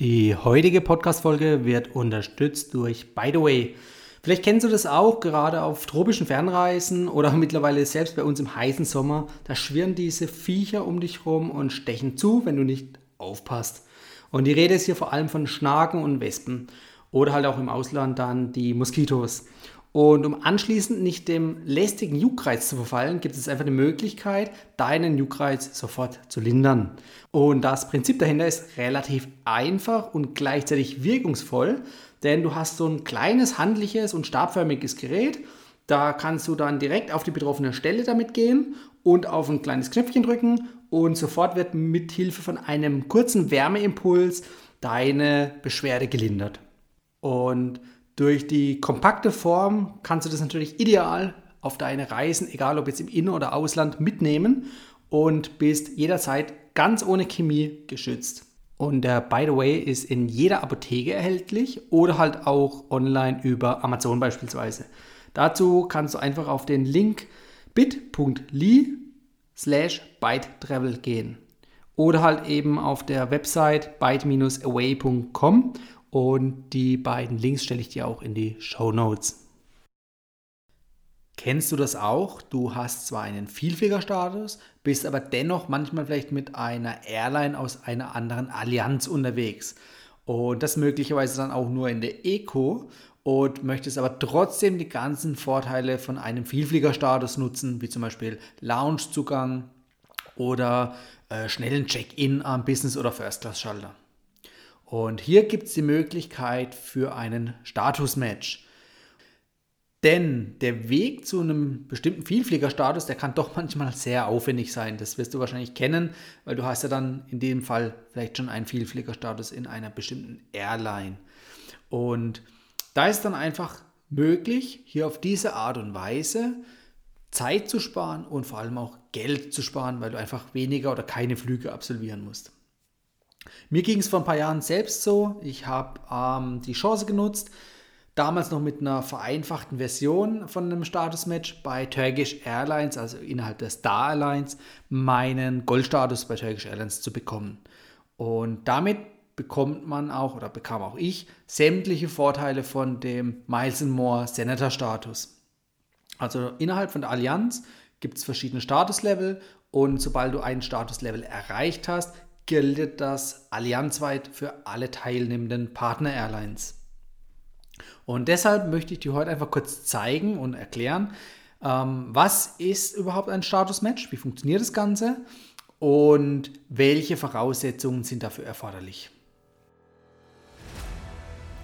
Die heutige Podcast-Folge wird unterstützt durch By the Way. Vielleicht kennst du das auch, gerade auf tropischen Fernreisen oder mittlerweile selbst bei uns im heißen Sommer. Da schwirren diese Viecher um dich rum und stechen zu, wenn du nicht aufpasst. Und die Rede ist hier vor allem von Schnaken und Wespen oder halt auch im Ausland dann die Moskitos. Und um anschließend nicht dem lästigen Juckreiz zu verfallen, gibt es einfach die Möglichkeit, deinen Juckreiz sofort zu lindern. Und das Prinzip dahinter ist relativ einfach und gleichzeitig wirkungsvoll, denn du hast so ein kleines, handliches und stabförmiges Gerät. Da kannst du dann direkt auf die betroffene Stelle damit gehen und auf ein kleines Knöpfchen drücken und sofort wird mit Hilfe von einem kurzen Wärmeimpuls deine Beschwerde gelindert. Und durch die kompakte Form kannst du das natürlich ideal auf deine Reisen, egal ob jetzt im In- oder Ausland, mitnehmen und bist jederzeit ganz ohne Chemie geschützt. Und der By the Way ist in jeder Apotheke erhältlich oder halt auch online über Amazon beispielsweise. Dazu kannst du einfach auf den Link bit.ly slash bytetravel gehen. Oder halt eben auf der Website byte-away.com und die beiden Links stelle ich dir auch in die Show Notes. Kennst du das auch? Du hast zwar einen Vielfliegerstatus, bist aber dennoch manchmal vielleicht mit einer Airline aus einer anderen Allianz unterwegs. Und das möglicherweise dann auch nur in der Eco und möchtest aber trotzdem die ganzen Vorteile von einem Vielfliegerstatus nutzen, wie zum Beispiel Loungezugang oder äh, schnellen Check-in am Business- oder First-Class-Schalter. Und hier gibt es die Möglichkeit für einen Status-Match. Denn der Weg zu einem bestimmten Vielfliegerstatus, der kann doch manchmal sehr aufwendig sein. Das wirst du wahrscheinlich kennen, weil du hast ja dann in dem Fall vielleicht schon einen Vielfliegerstatus in einer bestimmten Airline. Und da ist dann einfach möglich, hier auf diese Art und Weise Zeit zu sparen und vor allem auch Geld zu sparen, weil du einfach weniger oder keine Flüge absolvieren musst. Mir ging es vor ein paar Jahren selbst so. Ich habe ähm, die Chance genutzt, damals noch mit einer vereinfachten Version von einem Status-Match bei Turkish Airlines, also innerhalb der Star Airlines, meinen Goldstatus bei Turkish Airlines zu bekommen. Und damit bekommt man auch oder bekam auch ich sämtliche Vorteile von dem Miles More Senator Status. Also innerhalb von der Allianz gibt es verschiedene Statuslevel und sobald du einen Statuslevel erreicht hast, gilt das allianzweit für alle teilnehmenden Partner-Airlines. Und deshalb möchte ich dir heute einfach kurz zeigen und erklären, ähm, was ist überhaupt ein Status-Match, wie funktioniert das Ganze und welche Voraussetzungen sind dafür erforderlich.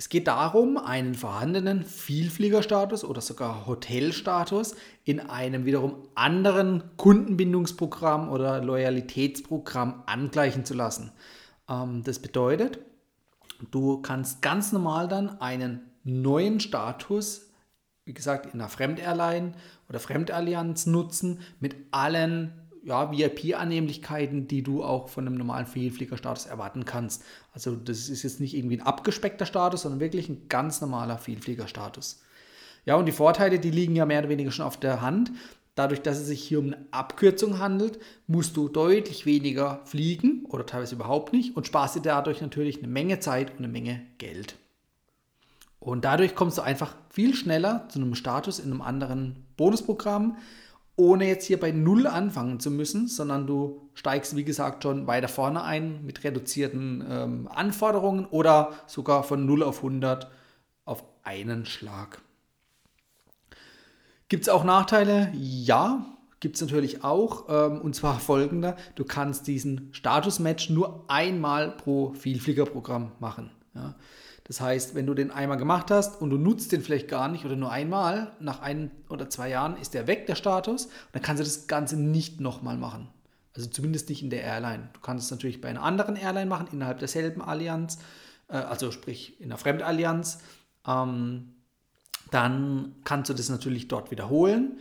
Es geht darum, einen vorhandenen Vielfliegerstatus oder sogar Hotelstatus in einem wiederum anderen Kundenbindungsprogramm oder Loyalitätsprogramm angleichen zu lassen. Ähm, das bedeutet, du kannst ganz normal dann einen neuen Status, wie gesagt, in einer Fremdairline oder Fremdallianz nutzen mit allen ja, VIP-Annehmlichkeiten, die du auch von einem normalen Vielfliegerstatus erwarten kannst. Also das ist jetzt nicht irgendwie ein abgespeckter Status, sondern wirklich ein ganz normaler Vielfliegerstatus. Ja, und die Vorteile, die liegen ja mehr oder weniger schon auf der Hand. Dadurch, dass es sich hier um eine Abkürzung handelt, musst du deutlich weniger fliegen oder teilweise überhaupt nicht und sparst dir dadurch natürlich eine Menge Zeit und eine Menge Geld. Und dadurch kommst du einfach viel schneller zu einem Status in einem anderen Bonusprogramm ohne jetzt hier bei Null anfangen zu müssen, sondern du steigst, wie gesagt, schon weiter vorne ein mit reduzierten ähm, Anforderungen oder sogar von 0 auf 100 auf einen Schlag. Gibt es auch Nachteile? Ja, gibt es natürlich auch. Ähm, und zwar folgender: Du kannst diesen Status-Match nur einmal pro Vielfliegerprogramm machen. Ja. Das heißt, wenn du den einmal gemacht hast und du nutzt den vielleicht gar nicht oder nur einmal, nach ein oder zwei Jahren ist der weg, der Status, dann kannst du das Ganze nicht nochmal machen. Also zumindest nicht in der Airline. Du kannst es natürlich bei einer anderen Airline machen, innerhalb derselben Allianz, äh, also sprich in einer Fremdallianz. Ähm, dann kannst du das natürlich dort wiederholen,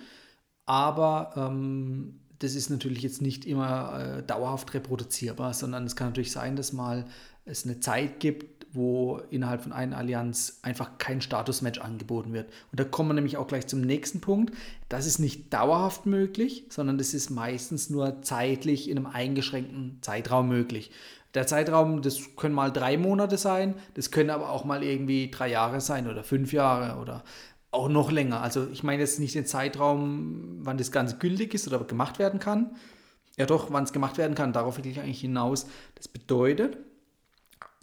aber ähm, das ist natürlich jetzt nicht immer äh, dauerhaft reproduzierbar, sondern es kann natürlich sein, dass mal es eine Zeit gibt, wo innerhalb von einer Allianz einfach kein Statusmatch angeboten wird. Und da kommen wir nämlich auch gleich zum nächsten Punkt. Das ist nicht dauerhaft möglich, sondern das ist meistens nur zeitlich in einem eingeschränkten Zeitraum möglich. Der Zeitraum, das können mal drei Monate sein, das können aber auch mal irgendwie drei Jahre sein oder fünf Jahre oder auch noch länger. Also ich meine jetzt nicht den Zeitraum, wann das Ganze gültig ist oder gemacht werden kann. Ja doch, wann es gemacht werden kann, darauf will ich eigentlich hinaus. Das bedeutet,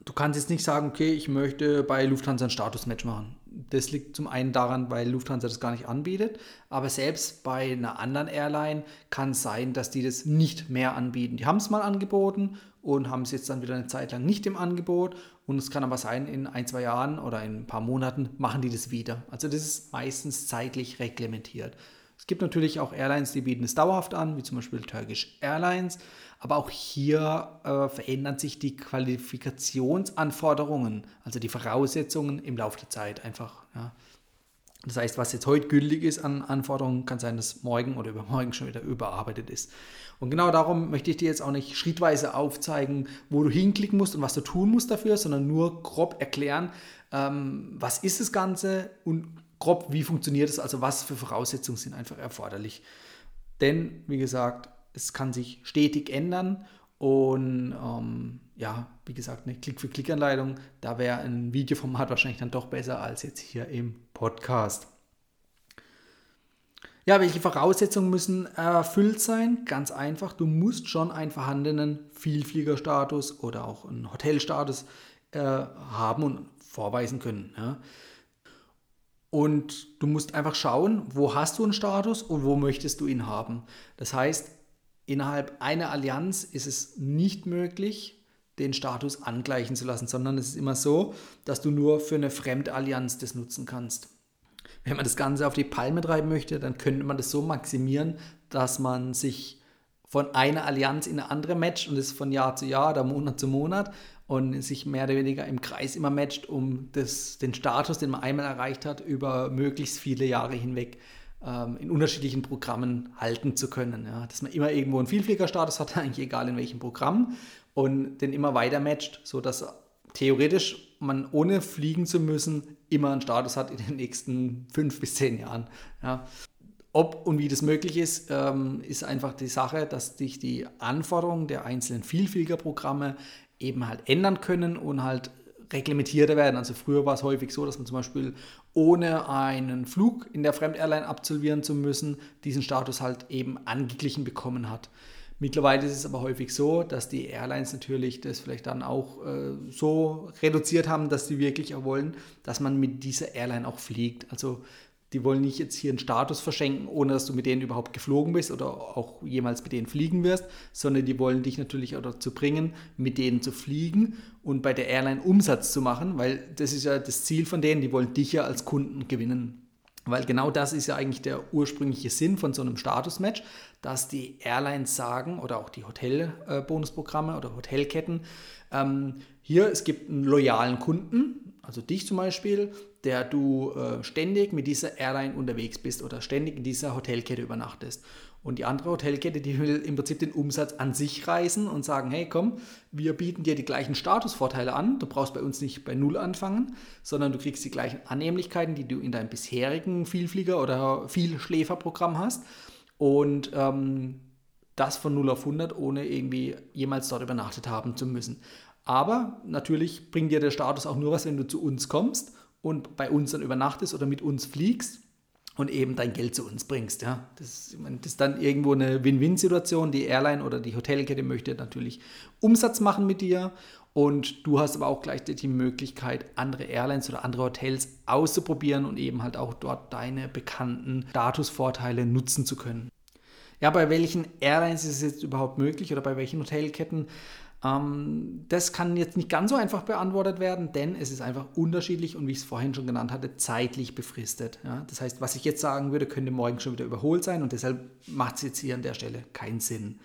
du kannst jetzt nicht sagen, okay, ich möchte bei Lufthansa ein Statusmatch machen. Das liegt zum einen daran, weil Lufthansa das gar nicht anbietet, aber selbst bei einer anderen Airline kann es sein, dass die das nicht mehr anbieten. Die haben es mal angeboten und haben es jetzt dann wieder eine Zeit lang nicht im Angebot und es kann aber sein, in ein, zwei Jahren oder in ein paar Monaten machen die das wieder. Also das ist meistens zeitlich reglementiert. Es gibt natürlich auch Airlines, die bieten es dauerhaft an, wie zum Beispiel Turkish Airlines. Aber auch hier äh, verändern sich die Qualifikationsanforderungen, also die Voraussetzungen im Laufe der Zeit einfach. Ja. Das heißt, was jetzt heute gültig ist an Anforderungen, kann sein, dass morgen oder übermorgen schon wieder überarbeitet ist. Und genau darum möchte ich dir jetzt auch nicht schrittweise aufzeigen, wo du hinklicken musst und was du tun musst dafür, sondern nur grob erklären, ähm, was ist das Ganze und grob, wie funktioniert es, also was für Voraussetzungen sind einfach erforderlich. Denn, wie gesagt, es kann sich stetig ändern und ähm, ja, wie gesagt, eine Klick-für-Klick-Anleitung, da wäre ein Videoformat wahrscheinlich dann doch besser als jetzt hier im Podcast. Ja, welche Voraussetzungen müssen erfüllt sein? Ganz einfach, du musst schon einen vorhandenen Vielfliegerstatus oder auch einen Hotelstatus äh, haben und vorweisen können. Ja. Und du musst einfach schauen, wo hast du einen Status und wo möchtest du ihn haben. Das heißt, innerhalb einer Allianz ist es nicht möglich, den Status angleichen zu lassen, sondern es ist immer so, dass du nur für eine Fremdallianz das nutzen kannst. Wenn man das Ganze auf die Palme treiben möchte, dann könnte man das so maximieren, dass man sich von einer Allianz in eine andere matcht und das von Jahr zu Jahr oder Monat zu Monat und sich mehr oder weniger im Kreis immer matcht, um das, den Status, den man einmal erreicht hat, über möglichst viele Jahre hinweg ähm, in unterschiedlichen Programmen halten zu können. Ja. Dass man immer irgendwo einen Vielfliegerstatus hat, eigentlich egal in welchem Programm und den immer weiter matcht, sodass theoretisch man ohne fliegen zu müssen immer einen Status hat in den nächsten fünf bis zehn Jahren. Ja. Ob und wie das möglich ist, ähm, ist einfach die Sache, dass sich die Anforderungen der einzelnen Vielfliegerprogramme eben halt ändern können und halt reglementierter werden. Also früher war es häufig so, dass man zum Beispiel ohne einen Flug in der Fremdairline absolvieren zu müssen, diesen Status halt eben angeglichen bekommen hat. Mittlerweile ist es aber häufig so, dass die Airlines natürlich das vielleicht dann auch äh, so reduziert haben, dass sie wirklich auch wollen, dass man mit dieser Airline auch fliegt. Also die wollen nicht jetzt hier einen Status verschenken, ohne dass du mit denen überhaupt geflogen bist oder auch jemals mit denen fliegen wirst, sondern die wollen dich natürlich auch dazu bringen, mit denen zu fliegen und bei der Airline Umsatz zu machen, weil das ist ja das Ziel von denen, die wollen dich ja als Kunden gewinnen. Weil genau das ist ja eigentlich der ursprüngliche Sinn von so einem Statusmatch, dass die Airlines sagen oder auch die Hotelbonusprogramme oder Hotelketten, ähm, hier, es gibt einen loyalen Kunden, also dich zum Beispiel, der du äh, ständig mit dieser Airline unterwegs bist oder ständig in dieser Hotelkette übernachtest. Und die andere Hotelkette, die will im Prinzip den Umsatz an sich reißen und sagen, hey komm, wir bieten dir die gleichen Statusvorteile an. Du brauchst bei uns nicht bei Null anfangen, sondern du kriegst die gleichen Annehmlichkeiten, die du in deinem bisherigen Vielflieger- oder Vielschläferprogramm hast. Und ähm, das von 0 auf 100, ohne irgendwie jemals dort übernachtet haben zu müssen. Aber natürlich bringt dir der Status auch nur was, wenn du zu uns kommst und bei uns dann übernachtest oder mit uns fliegst und eben dein Geld zu uns bringst. Ja. Das, meine, das ist dann irgendwo eine Win-Win-Situation. Die Airline oder die Hotelkette möchte natürlich Umsatz machen mit dir und du hast aber auch gleichzeitig die Möglichkeit, andere Airlines oder andere Hotels auszuprobieren und eben halt auch dort deine bekannten Statusvorteile nutzen zu können. Ja, bei welchen Airlines ist es jetzt überhaupt möglich oder bei welchen Hotelketten? Ähm, das kann jetzt nicht ganz so einfach beantwortet werden, denn es ist einfach unterschiedlich und wie ich es vorhin schon genannt hatte, zeitlich befristet. Ja? Das heißt, was ich jetzt sagen würde, könnte morgen schon wieder überholt sein und deshalb macht es jetzt hier an der Stelle keinen Sinn.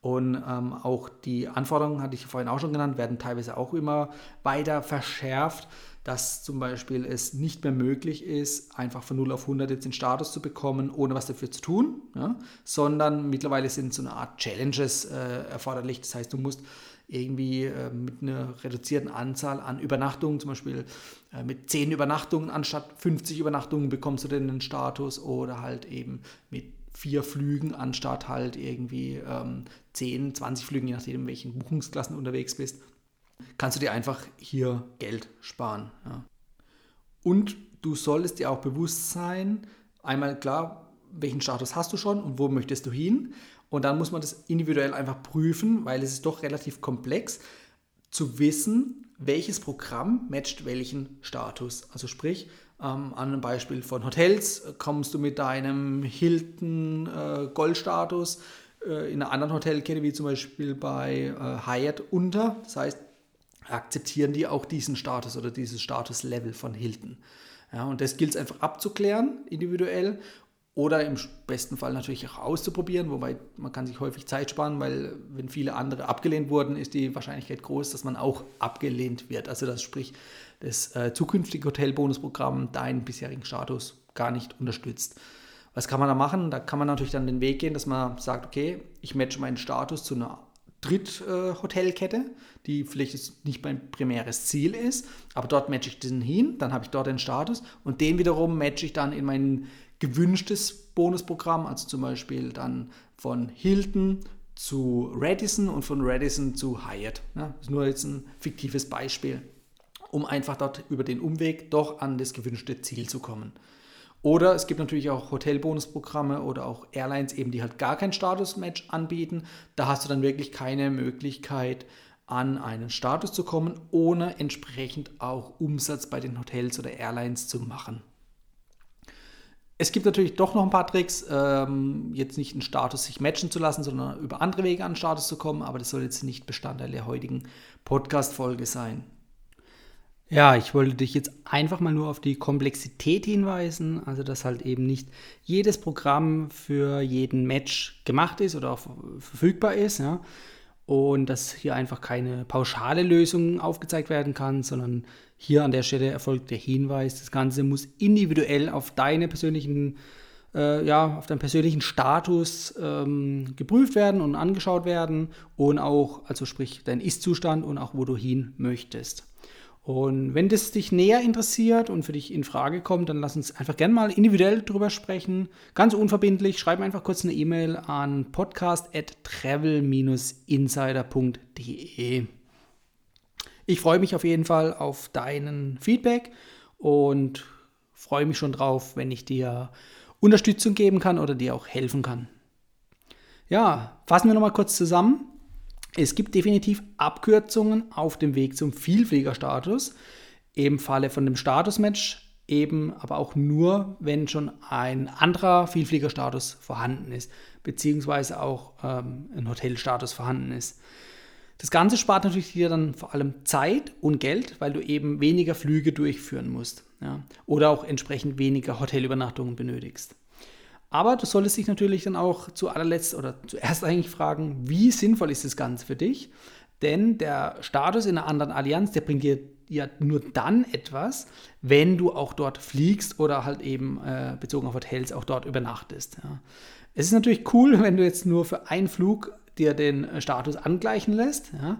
Und ähm, auch die Anforderungen, hatte ich vorhin auch schon genannt, werden teilweise auch immer weiter verschärft. Dass zum Beispiel es nicht mehr möglich ist, einfach von 0 auf 100 jetzt den Status zu bekommen, ohne was dafür zu tun, ja? sondern mittlerweile sind so eine Art Challenges äh, erforderlich. Das heißt, du musst irgendwie äh, mit einer reduzierten Anzahl an Übernachtungen, zum Beispiel äh, mit 10 Übernachtungen anstatt 50 Übernachtungen bekommst du den Status oder halt eben mit vier Flügen anstatt halt irgendwie ähm, 10, 20 Flügen, je nachdem, in welchen Buchungsklassen du unterwegs bist, kannst du dir einfach hier Geld sparen. Ja. Und du solltest dir auch bewusst sein, einmal klar, welchen Status hast du schon und wo möchtest du hin. Und dann muss man das individuell einfach prüfen, weil es ist doch relativ komplex zu wissen, welches Programm matcht welchen Status. Also sprich, ähm, an einem Beispiel von Hotels kommst du mit deinem Hilton äh, Goldstatus äh, in einer anderen Hotelkette, wie zum Beispiel bei äh, Hyatt, unter. Das heißt, akzeptieren die auch diesen Status oder dieses Statuslevel von Hilton. Ja, und das gilt es einfach abzuklären, individuell oder im besten Fall natürlich auch auszuprobieren, wobei man kann sich häufig Zeit sparen, weil wenn viele andere abgelehnt wurden, ist die Wahrscheinlichkeit groß, dass man auch abgelehnt wird. Also das sprich, das äh, zukünftige Hotelbonusprogramm deinen bisherigen Status gar nicht unterstützt. Was kann man da machen? Da kann man natürlich dann den Weg gehen, dass man sagt, okay, ich matche meinen Status zu einer Dritthotelkette, die vielleicht nicht mein primäres Ziel ist, aber dort matche ich diesen hin, dann habe ich dort den Status und den wiederum matche ich dann in meinen gewünschtes Bonusprogramm, also zum Beispiel dann von Hilton zu Radisson und von Radisson zu Hyatt. Das ist nur jetzt ein fiktives Beispiel, um einfach dort über den Umweg doch an das gewünschte Ziel zu kommen. Oder es gibt natürlich auch Hotelbonusprogramme oder auch Airlines eben, die halt gar kein Statusmatch anbieten. Da hast du dann wirklich keine Möglichkeit, an einen Status zu kommen, ohne entsprechend auch Umsatz bei den Hotels oder Airlines zu machen. Es gibt natürlich doch noch ein paar Tricks, ähm, jetzt nicht einen Status sich matchen zu lassen, sondern über andere Wege an den Status zu kommen, aber das soll jetzt nicht Bestandteil der heutigen Podcast-Folge sein. Ja, ich wollte dich jetzt einfach mal nur auf die Komplexität hinweisen, also dass halt eben nicht jedes Programm für jeden Match gemacht ist oder auch verfügbar ist, ja. Und dass hier einfach keine pauschale Lösung aufgezeigt werden kann, sondern hier an der Stelle erfolgt der Hinweis, das Ganze muss individuell auf deine persönlichen, äh, ja, auf deinen persönlichen Status ähm, geprüft werden und angeschaut werden und auch, also sprich dein Ist-Zustand und auch wo du hin möchtest. Und wenn das dich näher interessiert und für dich in Frage kommt, dann lass uns einfach gerne mal individuell drüber sprechen. Ganz unverbindlich. Schreib einfach kurz eine E-Mail an podcast.travel-insider.de. Ich freue mich auf jeden Fall auf deinen Feedback und freue mich schon drauf, wenn ich dir Unterstützung geben kann oder dir auch helfen kann. Ja, fassen wir nochmal kurz zusammen. Es gibt definitiv Abkürzungen auf dem Weg zum Vielfliegerstatus. Im Falle von dem Statusmatch eben aber auch nur, wenn schon ein anderer Vielfliegerstatus vorhanden ist, beziehungsweise auch ähm, ein Hotelstatus vorhanden ist. Das Ganze spart natürlich dir dann vor allem Zeit und Geld, weil du eben weniger Flüge durchführen musst ja, oder auch entsprechend weniger Hotelübernachtungen benötigst. Aber du solltest dich natürlich dann auch zu allerletzt oder zuerst eigentlich fragen, wie sinnvoll ist das Ganze für dich? Denn der Status in einer anderen Allianz, der bringt dir ja nur dann etwas, wenn du auch dort fliegst oder halt eben äh, bezogen auf Hotels auch dort übernachtest. Ja. Es ist natürlich cool, wenn du jetzt nur für einen Flug dir den äh, Status angleichen lässt. Ja?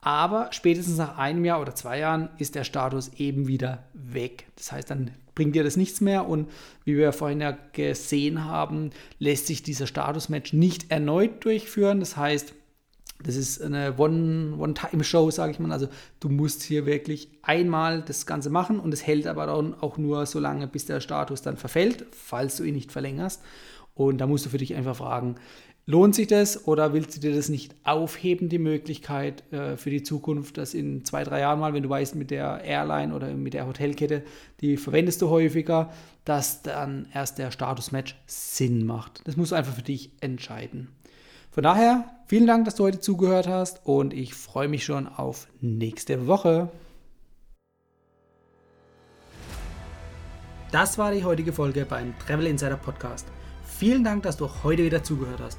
Aber spätestens nach einem Jahr oder zwei Jahren ist der Status eben wieder weg. Das heißt, dann bringt dir das nichts mehr und wie wir vorhin ja gesehen haben, lässt sich dieser Status-Match nicht erneut durchführen. Das heißt, das ist eine One-Time-Show, One sage ich mal. Also du musst hier wirklich einmal das Ganze machen und es hält aber dann auch nur so lange, bis der Status dann verfällt, falls du ihn nicht verlängerst. Und da musst du für dich einfach fragen, Lohnt sich das oder willst du dir das nicht aufheben, die Möglichkeit äh, für die Zukunft, dass in zwei, drei Jahren mal, wenn du weißt, mit der Airline oder mit der Hotelkette, die verwendest du häufiger, dass dann erst der Status-Match Sinn macht. Das musst du einfach für dich entscheiden. Von daher, vielen Dank, dass du heute zugehört hast und ich freue mich schon auf nächste Woche. Das war die heutige Folge beim Travel Insider Podcast. Vielen Dank, dass du heute wieder zugehört hast.